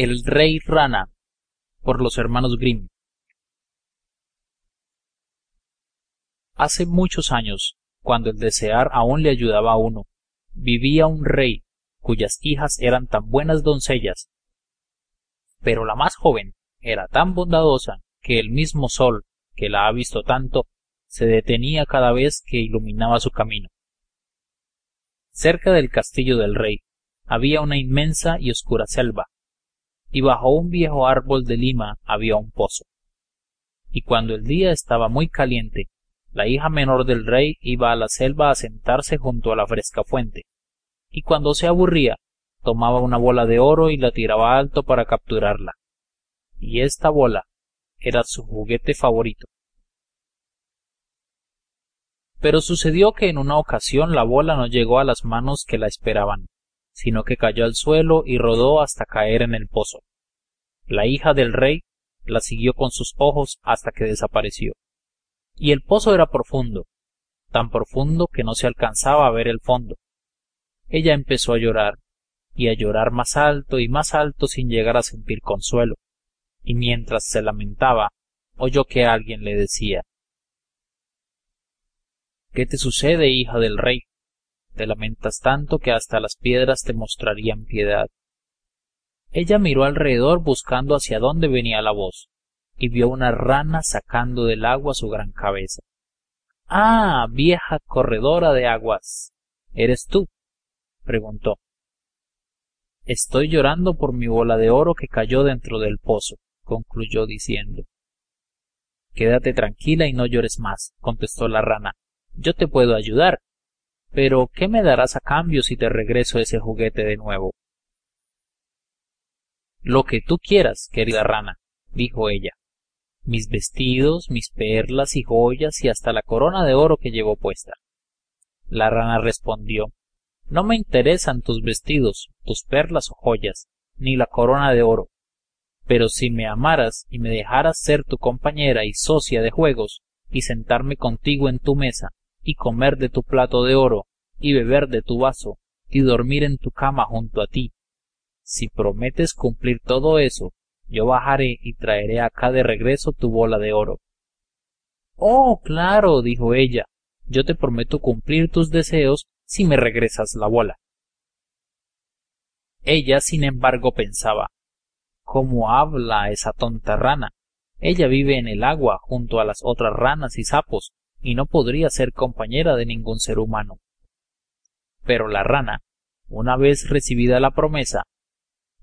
El Rey Rana por los hermanos Grimm Hace muchos años, cuando el desear aún le ayudaba a uno, vivía un rey cuyas hijas eran tan buenas doncellas, pero la más joven era tan bondadosa que el mismo sol, que la ha visto tanto, se detenía cada vez que iluminaba su camino. Cerca del castillo del rey había una inmensa y oscura selva, y bajo un viejo árbol de lima había un pozo. Y cuando el día estaba muy caliente, la hija menor del rey iba a la selva a sentarse junto a la fresca fuente, y cuando se aburría, tomaba una bola de oro y la tiraba alto para capturarla. Y esta bola era su juguete favorito. Pero sucedió que en una ocasión la bola no llegó a las manos que la esperaban, sino que cayó al suelo y rodó hasta caer en el pozo. La hija del rey la siguió con sus ojos hasta que desapareció. Y el pozo era profundo, tan profundo que no se alcanzaba a ver el fondo. Ella empezó a llorar, y a llorar más alto y más alto sin llegar a sentir consuelo, y mientras se lamentaba, oyó que alguien le decía ¿Qué te sucede, hija del rey? Te lamentas tanto que hasta las piedras te mostrarían piedad. Ella miró alrededor buscando hacia dónde venía la voz, y vio una rana sacando del agua su gran cabeza. Ah, vieja corredora de aguas. ¿Eres tú? preguntó. Estoy llorando por mi bola de oro que cayó dentro del pozo, concluyó diciendo. Quédate tranquila y no llores más, contestó la rana. Yo te puedo ayudar. Pero, ¿qué me darás a cambio si te regreso ese juguete de nuevo? Lo que tú quieras, querida rana, dijo ella mis vestidos, mis perlas y joyas y hasta la corona de oro que llevo puesta. La rana respondió No me interesan tus vestidos, tus perlas o joyas, ni la corona de oro. Pero si me amaras y me dejaras ser tu compañera y socia de juegos, y sentarme contigo en tu mesa, y comer de tu plato de oro, y beber de tu vaso, y dormir en tu cama junto a ti, si prometes cumplir todo eso yo bajaré y traeré acá de regreso tu bola de oro. Oh, claro, dijo ella, yo te prometo cumplir tus deseos si me regresas la bola. Ella, sin embargo, pensaba ¿Cómo habla esa tonta rana? Ella vive en el agua junto a las otras ranas y sapos, y no podría ser compañera de ningún ser humano. Pero la rana, una vez recibida la promesa,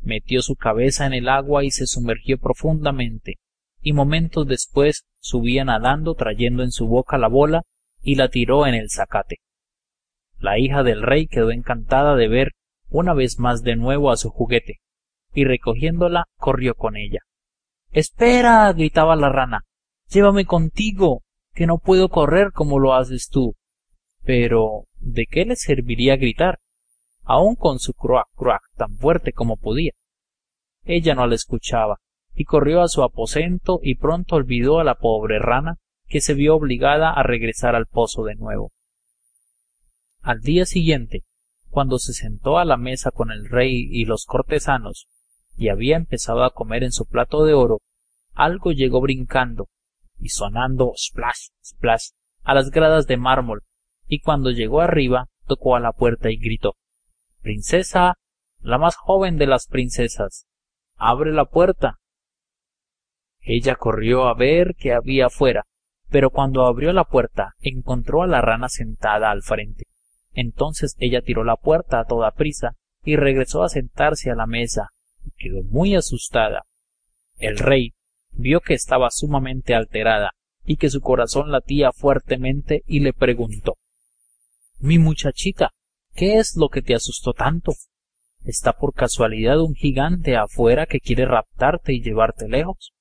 metió su cabeza en el agua y se sumergió profundamente, y momentos después subía nadando trayendo en su boca la bola y la tiró en el zacate. La hija del rey quedó encantada de ver una vez más de nuevo a su juguete, y recogiéndola corrió con ella. Espera. gritaba la rana. Llévame contigo, que no puedo correr como lo haces tú. Pero ¿de qué le serviría gritar? aun con su croac croac tan fuerte como podía. Ella no la escuchaba, y corrió a su aposento y pronto olvidó a la pobre rana, que se vio obligada a regresar al pozo de nuevo. Al día siguiente, cuando se sentó a la mesa con el rey y los cortesanos, y había empezado a comer en su plato de oro, algo llegó brincando y sonando splash, splash a las gradas de mármol, y cuando llegó arriba tocó a la puerta y gritó Princesa, la más joven de las princesas, abre la puerta. Ella corrió a ver qué había afuera, pero cuando abrió la puerta encontró a la rana sentada al frente. Entonces ella tiró la puerta a toda prisa y regresó a sentarse a la mesa. y Quedó muy asustada. El rey vio que estaba sumamente alterada y que su corazón latía fuertemente y le preguntó Mi muchachita, ¿Qué es lo que te asustó tanto? ¿Está por casualidad un gigante afuera que quiere raptarte y llevarte lejos?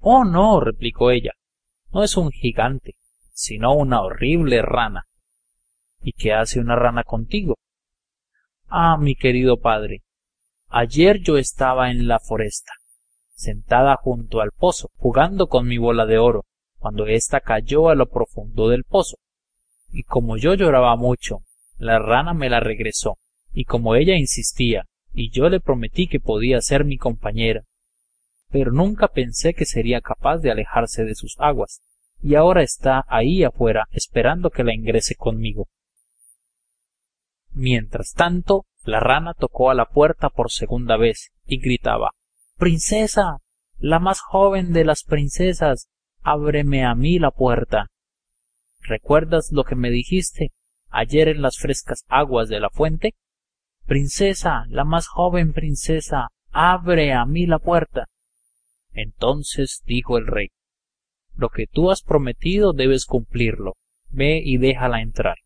Oh, no, replicó ella. No es un gigante, sino una horrible rana. ¿Y qué hace una rana contigo? Ah, mi querido padre, ayer yo estaba en la foresta, sentada junto al pozo, jugando con mi bola de oro, cuando ésta cayó a lo profundo del pozo. Y como yo lloraba mucho la rana me la regresó, y como ella insistía y yo le prometí que podía ser mi compañera. Pero nunca pensé que sería capaz de alejarse de sus aguas, y ahora está ahí afuera esperando que la ingrese conmigo. Mientras tanto, la rana tocó a la puerta por segunda vez y gritaba Princesa. la más joven de las princesas. ábreme a mí la puerta. ¿Recuerdas lo que me dijiste ayer en las frescas aguas de la fuente? Princesa, la más joven princesa, abre a mí la puerta. Entonces dijo el rey Lo que tú has prometido debes cumplirlo. Ve y déjala entrar.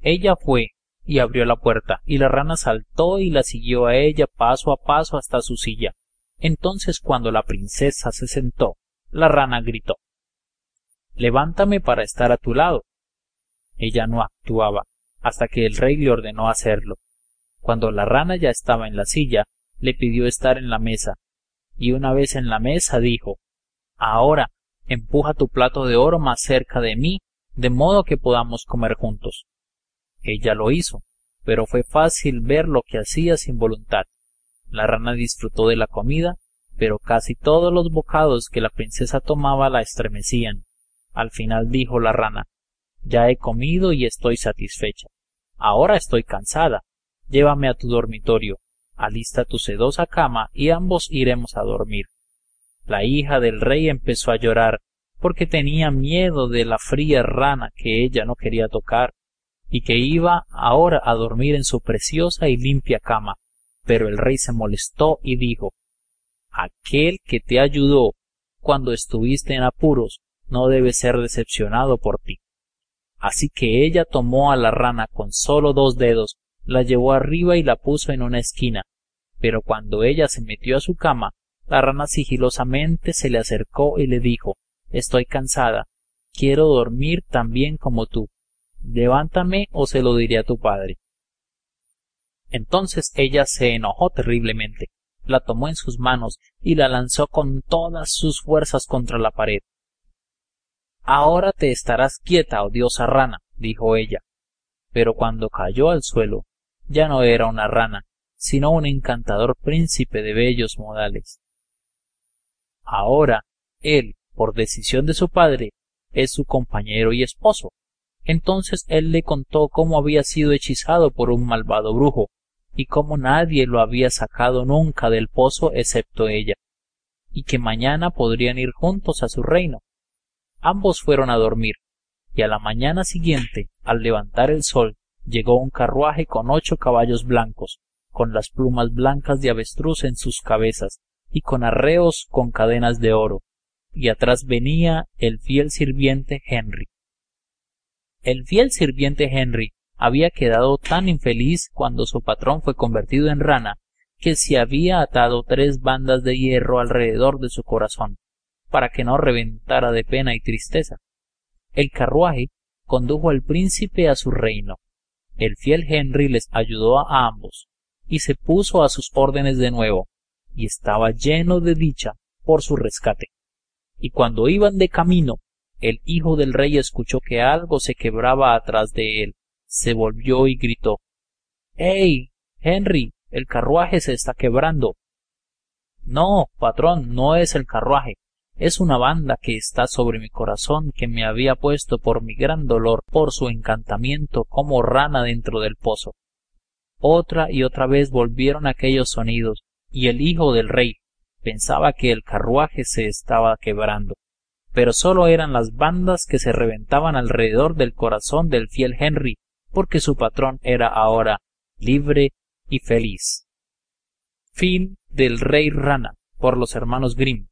Ella fue y abrió la puerta, y la rana saltó y la siguió a ella paso a paso hasta su silla. Entonces cuando la princesa se sentó, la rana gritó Levántame para estar a tu lado. Ella no actuaba, hasta que el rey le ordenó hacerlo. Cuando la rana ya estaba en la silla, le pidió estar en la mesa, y una vez en la mesa dijo Ahora empuja tu plato de oro más cerca de mí, de modo que podamos comer juntos. Ella lo hizo, pero fue fácil ver lo que hacía sin voluntad. La rana disfrutó de la comida, pero casi todos los bocados que la princesa tomaba la estremecían. Al final dijo la rana Ya he comido y estoy satisfecha. Ahora estoy cansada. Llévame a tu dormitorio, alista tu sedosa cama y ambos iremos a dormir. La hija del rey empezó a llorar porque tenía miedo de la fría rana que ella no quería tocar y que iba ahora a dormir en su preciosa y limpia cama. Pero el rey se molestó y dijo Aquel que te ayudó cuando estuviste en apuros no debe ser decepcionado por ti. Así que ella tomó a la rana con solo dos dedos, la llevó arriba y la puso en una esquina. Pero cuando ella se metió a su cama, la rana sigilosamente se le acercó y le dijo Estoy cansada. Quiero dormir tan bien como tú. Levántame o se lo diré a tu padre. Entonces ella se enojó terriblemente, la tomó en sus manos y la lanzó con todas sus fuerzas contra la pared. Ahora te estarás quieta, odiosa rana, dijo ella. Pero cuando cayó al suelo, ya no era una rana, sino un encantador príncipe de bellos modales. Ahora, él, por decisión de su padre, es su compañero y esposo. Entonces él le contó cómo había sido hechizado por un malvado brujo, y cómo nadie lo había sacado nunca del pozo excepto ella, y que mañana podrían ir juntos a su reino. Ambos fueron a dormir, y a la mañana siguiente, al levantar el sol, llegó un carruaje con ocho caballos blancos, con las plumas blancas de avestruz en sus cabezas, y con arreos con cadenas de oro, y atrás venía el fiel sirviente Henry. El fiel sirviente Henry había quedado tan infeliz cuando su patrón fue convertido en rana que se había atado tres bandas de hierro alrededor de su corazón para que no reventara de pena y tristeza. El carruaje condujo al príncipe a su reino. El fiel Henry les ayudó a ambos, y se puso a sus órdenes de nuevo, y estaba lleno de dicha por su rescate. Y cuando iban de camino, el hijo del rey escuchó que algo se quebraba atrás de él, se volvió y gritó ¡Ey! Henry, el carruaje se está quebrando. No, patrón, no es el carruaje, es una banda que está sobre mi corazón que me había puesto por mi gran dolor por su encantamiento como rana dentro del pozo. Otra y otra vez volvieron aquellos sonidos, y el hijo del rey pensaba que el carruaje se estaba quebrando. Pero sólo eran las bandas que se reventaban alrededor del corazón del fiel Henry, porque su patrón era ahora libre y feliz. Fin del Rey Rana por los hermanos Grimm.